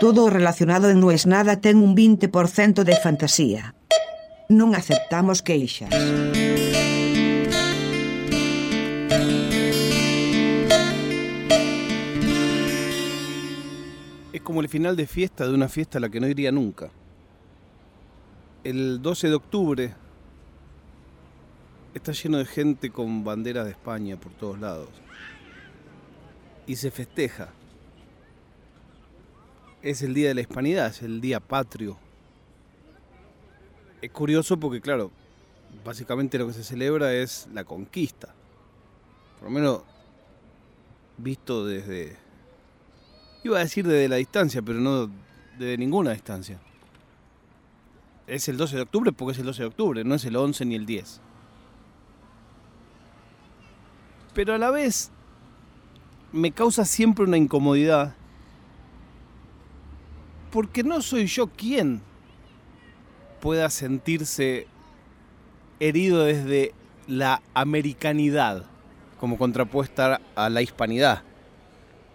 Todo relacionado en No es nada ten un 20% de fantasía. Non aceptamos queixas. Es como el final de fiesta de una fiesta a la que no iría nunca. El 12 de octubre está lleno de gente con banderas de España por todos lados. Y se festeja. Es el Día de la Hispanidad, es el Día Patrio. Es curioso porque, claro, básicamente lo que se celebra es la conquista. Por lo menos visto desde... Iba a decir desde la distancia, pero no desde ninguna distancia. Es el 12 de octubre porque es el 12 de octubre, no es el 11 ni el 10. Pero a la vez me causa siempre una incomodidad porque no soy yo quien pueda sentirse herido desde la americanidad como contrapuesta a la hispanidad.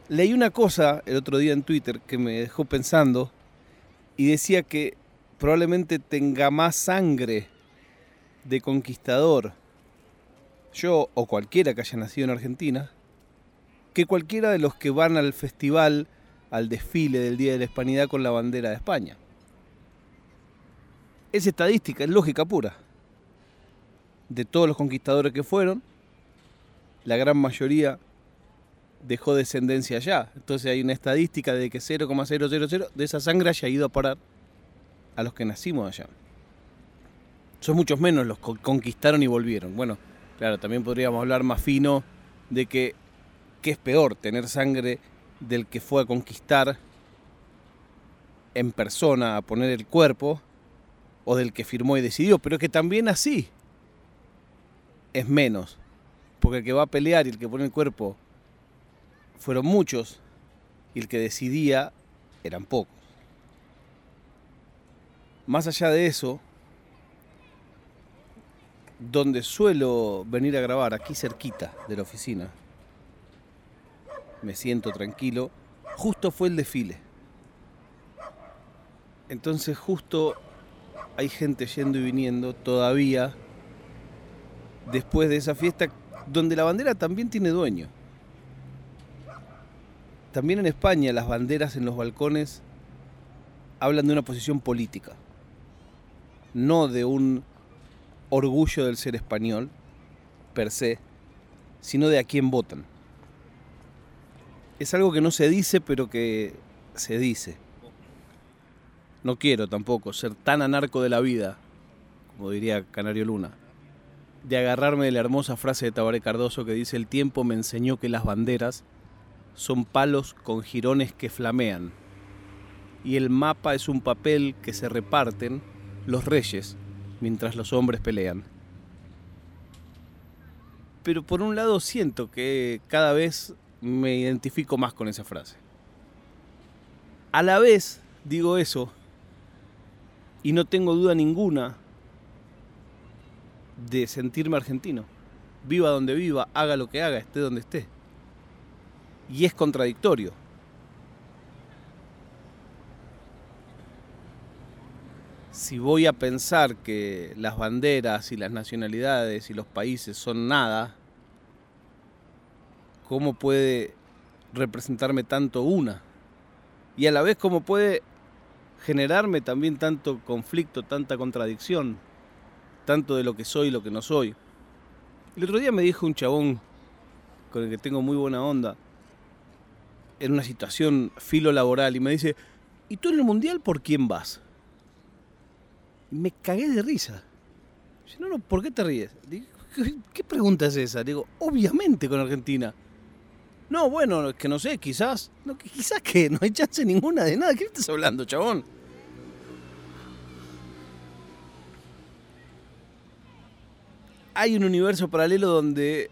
Leí una cosa el otro día en Twitter que me dejó pensando y decía que probablemente tenga más sangre de conquistador, yo o cualquiera que haya nacido en Argentina, que cualquiera de los que van al festival, al desfile del Día de la Hispanidad con la bandera de España. Es estadística, es lógica pura. De todos los conquistadores que fueron, la gran mayoría dejó descendencia allá. Entonces hay una estadística de que 0,000 de esa sangre haya ido a parar a los que nacimos allá. Son muchos menos los que conquistaron y volvieron. Bueno, claro, también podríamos hablar más fino de que es peor, tener sangre del que fue a conquistar en persona, a poner el cuerpo, o del que firmó y decidió, pero que también así es menos, porque el que va a pelear y el que pone el cuerpo fueron muchos y el que decidía eran pocos. Más allá de eso, donde suelo venir a grabar, aquí cerquita de la oficina, me siento tranquilo, justo fue el desfile. Entonces justo hay gente yendo y viniendo todavía después de esa fiesta donde la bandera también tiene dueño. También en España las banderas en los balcones hablan de una posición política, no de un orgullo del ser español per se, sino de a quién votan. Es algo que no se dice, pero que se dice. No quiero tampoco ser tan anarco de la vida, como diría Canario Luna, de agarrarme de la hermosa frase de Tabaré Cardoso que dice el tiempo me enseñó que las banderas son palos con jirones que flamean. Y el mapa es un papel que se reparten los reyes mientras los hombres pelean. Pero por un lado siento que cada vez me identifico más con esa frase. A la vez digo eso y no tengo duda ninguna de sentirme argentino. Viva donde viva, haga lo que haga, esté donde esté y es contradictorio. Si voy a pensar que las banderas y las nacionalidades y los países son nada, ¿cómo puede representarme tanto una? Y a la vez, ¿cómo puede generarme también tanto conflicto, tanta contradicción, tanto de lo que soy y lo que no soy? El otro día me dijo un chabón con el que tengo muy buena onda, en una situación filo laboral y me dice, ¿y tú en el mundial por quién vas? me cagué de risa. Yo, no, no, ¿por qué te ríes? ¿qué, pregunta es esa? Digo, obviamente con Argentina. No, bueno, que no sé, quizás. Quizás que no hay chance ninguna de nada. ¿Qué estás hablando, chabón? Hay un universo paralelo donde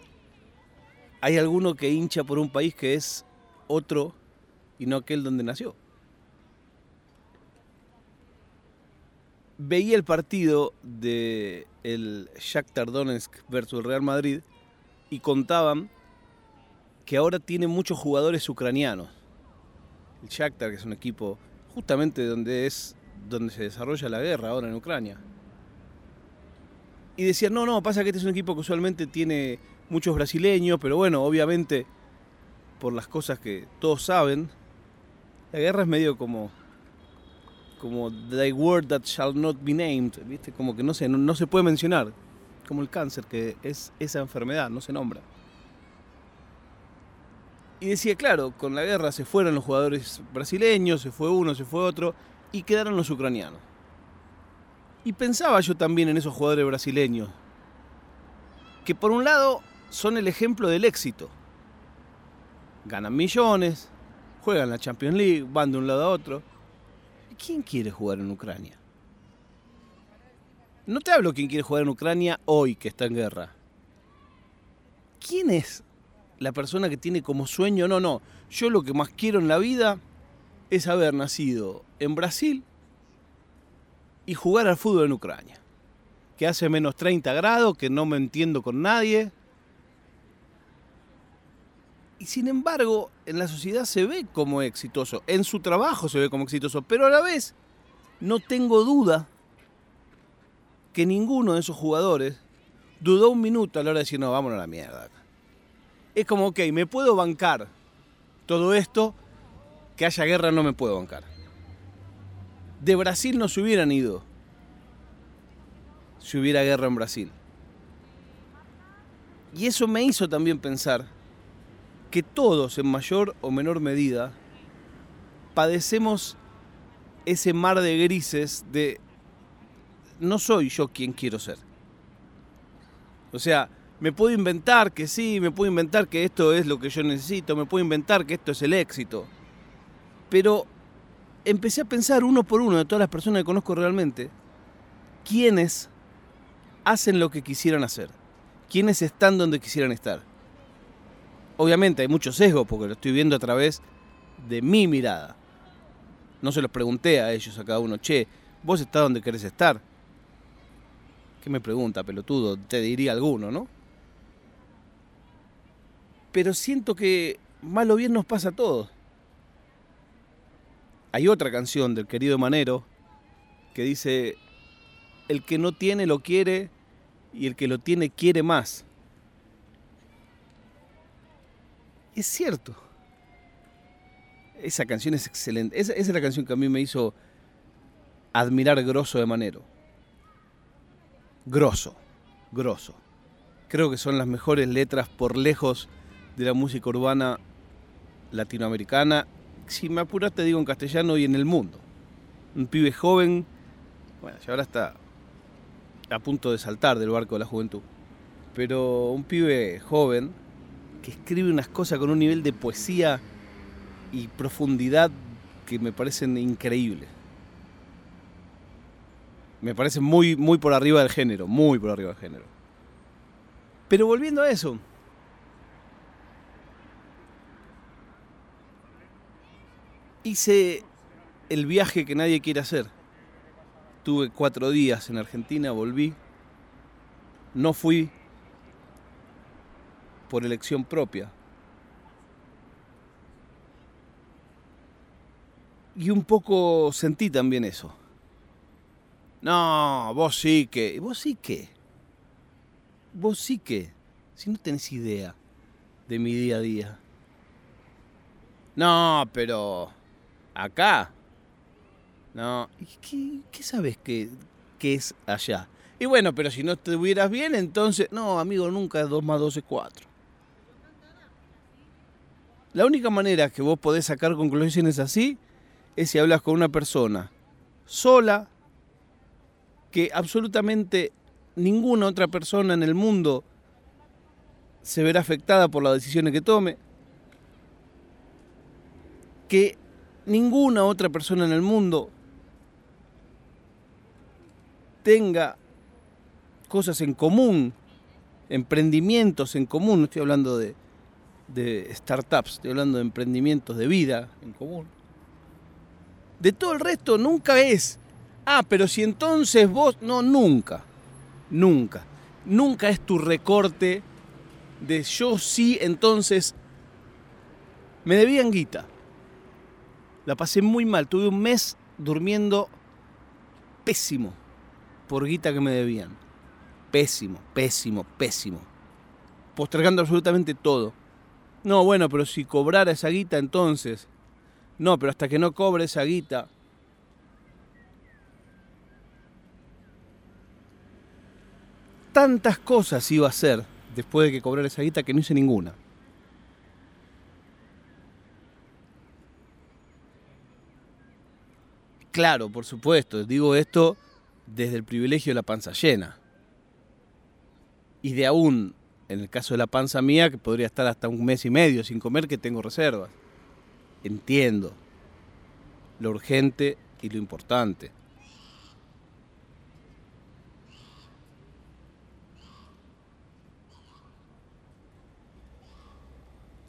hay alguno que hincha por un país que es otro y no aquel donde nació. Veía el partido de el Shakhtar Donetsk versus el Real Madrid y contaban que ahora tiene muchos jugadores ucranianos. El Shakhtar, que es un equipo justamente donde es donde se desarrolla la guerra ahora en Ucrania. Y decían, no, no, pasa que este es un equipo que usualmente tiene muchos brasileños, pero bueno, obviamente, por las cosas que todos saben, la guerra es medio como como the word that shall not be named, ¿viste? Como que no se, no, se puede mencionar, como el cáncer, que es esa enfermedad, no se nombra. Y decía, claro, con la guerra se fueron los jugadores brasileños, se fue uno, se fue otro, y quedaron los ucranianos. Y pensaba yo también en esos jugadores brasileños, que por un lado son el ejemplo del éxito. Ganan millones, juegan la Champions League, van de un lado a otro. ¿Quién quiere jugar en Ucrania? No te hablo quién quiere jugar en Ucrania hoy que está en guerra. ¿Quién es la persona que tiene como sueño? No, no. Yo lo que más quiero en la vida es haber nacido en Brasil y jugar al fútbol en Ucrania. Que hace menos 30 grados, que no me entiendo con nadie. Y sin embargo, en la sociedad se ve como exitoso, en su trabajo se ve como exitoso, pero a la vez no tengo duda que ninguno de esos jugadores dudó un minuto a la hora de decir, no, vámonos a la mierda. Es como, ok, me puedo bancar todo esto, que haya guerra no me puedo bancar. De Brasil no se hubieran ido si hubiera guerra en Brasil. Y eso me hizo también pensar que todos, en mayor o menor medida, padecemos ese mar de grises de no soy yo quien quiero ser. O sea, me puedo inventar que sí, me puedo inventar que esto es lo que yo necesito, me puedo inventar que esto es el éxito. Pero empecé a pensar uno por uno de todas las personas que conozco realmente, quiénes hacen lo que quisieran hacer, quiénes están donde quisieran estar. Obviamente hay mucho sesgo porque lo estoy viendo a través de mi mirada. No se los pregunté a ellos, a cada uno, che, vos estás donde querés estar. ¿Qué me pregunta, pelotudo? Te diría alguno, ¿no? Pero siento que mal o bien nos pasa a todos. Hay otra canción del querido Manero que dice, el que no tiene lo quiere y el que lo tiene quiere más. Es cierto. Esa canción es excelente. Esa, es la canción que a mí me hizo admirar Grosso de Manero. Grosso, grosso. Creo que son las mejores letras por lejos de la música urbana latinoamericana. Si me apuras te digo en castellano y en el mundo. Un pibe joven, bueno, ya ahora está a punto de saltar del barco de la juventud. Pero un pibe joven que escribe unas cosas con un nivel de poesía y profundidad que me parecen increíbles. Me parece muy, muy por arriba del género, muy por arriba del género. Pero volviendo a eso, hice el viaje que nadie quiere hacer. Tuve cuatro días en Argentina, volví. No fui por elección propia. Y un poco sentí también eso. No, vos sí que. ¿Vos sí que? ¿Vos sí que? Si no tenés idea de mi día a día. No, pero. Acá. No. ¿Qué, qué sabes que, que es allá? Y bueno, pero si no estuvieras bien, entonces. No, amigo, nunca 2 más 2 es 4. La única manera que vos podés sacar conclusiones así es si hablas con una persona sola, que absolutamente ninguna otra persona en el mundo se verá afectada por las decisiones que tome, que ninguna otra persona en el mundo tenga cosas en común, emprendimientos en común, no estoy hablando de, de startups, estoy hablando de emprendimientos de vida en común. De todo el resto nunca es, ah, pero si entonces vos, no, nunca, nunca, nunca es tu recorte de yo sí, entonces me debían guita. La pasé muy mal. Tuve un mes durmiendo pésimo por guita que me debían. Pésimo, pésimo, pésimo. Postergando absolutamente todo. No, bueno, pero si cobrara esa guita entonces. No, pero hasta que no cobre esa guita. Tantas cosas iba a hacer después de que cobrara esa guita que no hice ninguna. Claro, por supuesto, digo esto desde el privilegio de la panza llena. Y de aún, en el caso de la panza mía, que podría estar hasta un mes y medio sin comer, que tengo reservas. Entiendo lo urgente y lo importante.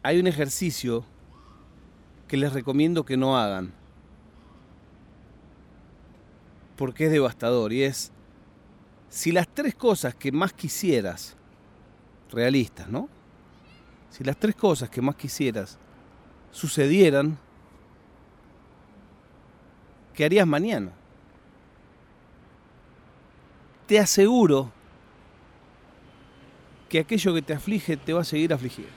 Hay un ejercicio que les recomiendo que no hagan porque es devastador y es si las tres cosas que más quisieras, realistas, ¿no? Si las tres cosas que más quisieras sucedieran, ¿qué harías mañana? Te aseguro que aquello que te aflige te va a seguir afligiendo.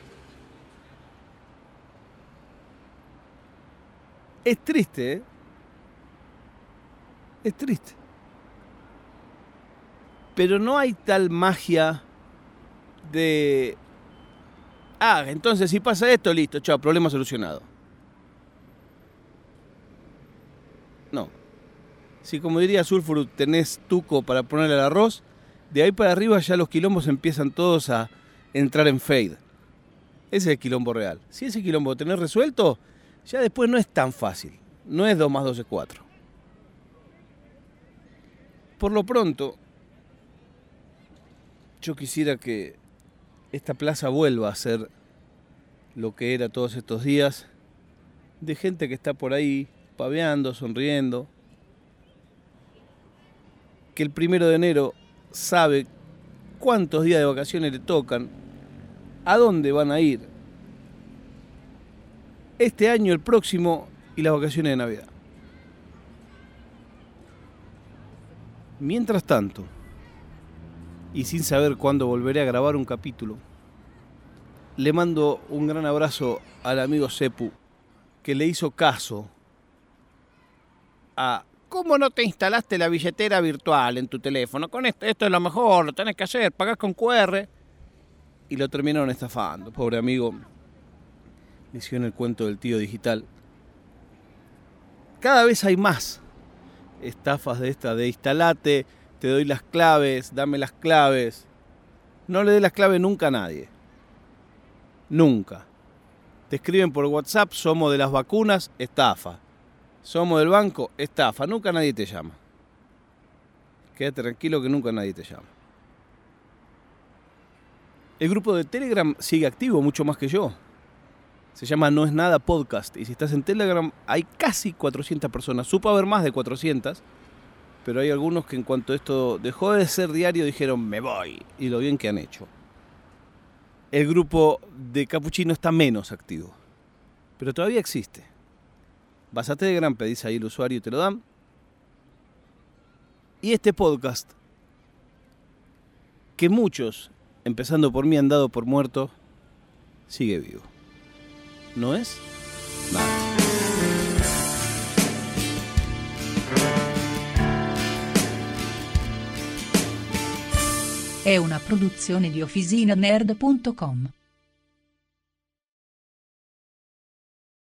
Es triste, ¿eh? Es triste. Pero no hay tal magia de... Ah, entonces si pasa esto, listo, chao, problema solucionado. No. Si como diría Sulfur tenés tuco para ponerle el arroz, de ahí para arriba ya los quilombos empiezan todos a entrar en fade. Ese es el quilombo real. Si ese quilombo lo tenés resuelto, ya después no es tan fácil. No es 2 más 2 es 4. Por lo pronto, yo quisiera que esta plaza vuelva a ser lo que era todos estos días, de gente que está por ahí paveando, sonriendo, que el primero de enero sabe cuántos días de vacaciones le tocan, a dónde van a ir, este año, el próximo y las vacaciones de Navidad. Mientras tanto, y sin saber cuándo volveré a grabar un capítulo, le mando un gran abrazo al amigo Sepu, que le hizo caso a ¿Cómo no te instalaste la billetera virtual en tu teléfono? Con esto, esto es lo mejor, lo tenés que hacer, pagás con QR. Y lo terminaron estafando. Pobre amigo, le hicieron el cuento del tío digital. Cada vez hay más estafas de esta, de instalate, te doy las claves, dame las claves. No le dé las claves nunca a nadie. Nunca. Te escriben por WhatsApp, somos de las vacunas, estafa. Somos del banco, estafa. Nunca nadie te llama. Quédate tranquilo que nunca nadie te llama. El grupo de Telegram sigue activo mucho más que yo. Se llama No es nada podcast. Y si estás en Telegram, hay casi 400 personas. Supo haber más de 400. Pero hay algunos que en cuanto esto dejó de ser diario dijeron me voy. Y lo bien que han hecho. El grupo de Capuchino está menos activo. Pero todavía existe. Vas a Telegram, pedís ahí el usuario y te lo dan. Y este podcast, que muchos, empezando por mí, han dado por muerto, sigue vivo no es nada. È una produzione di OfficinaNerd.com.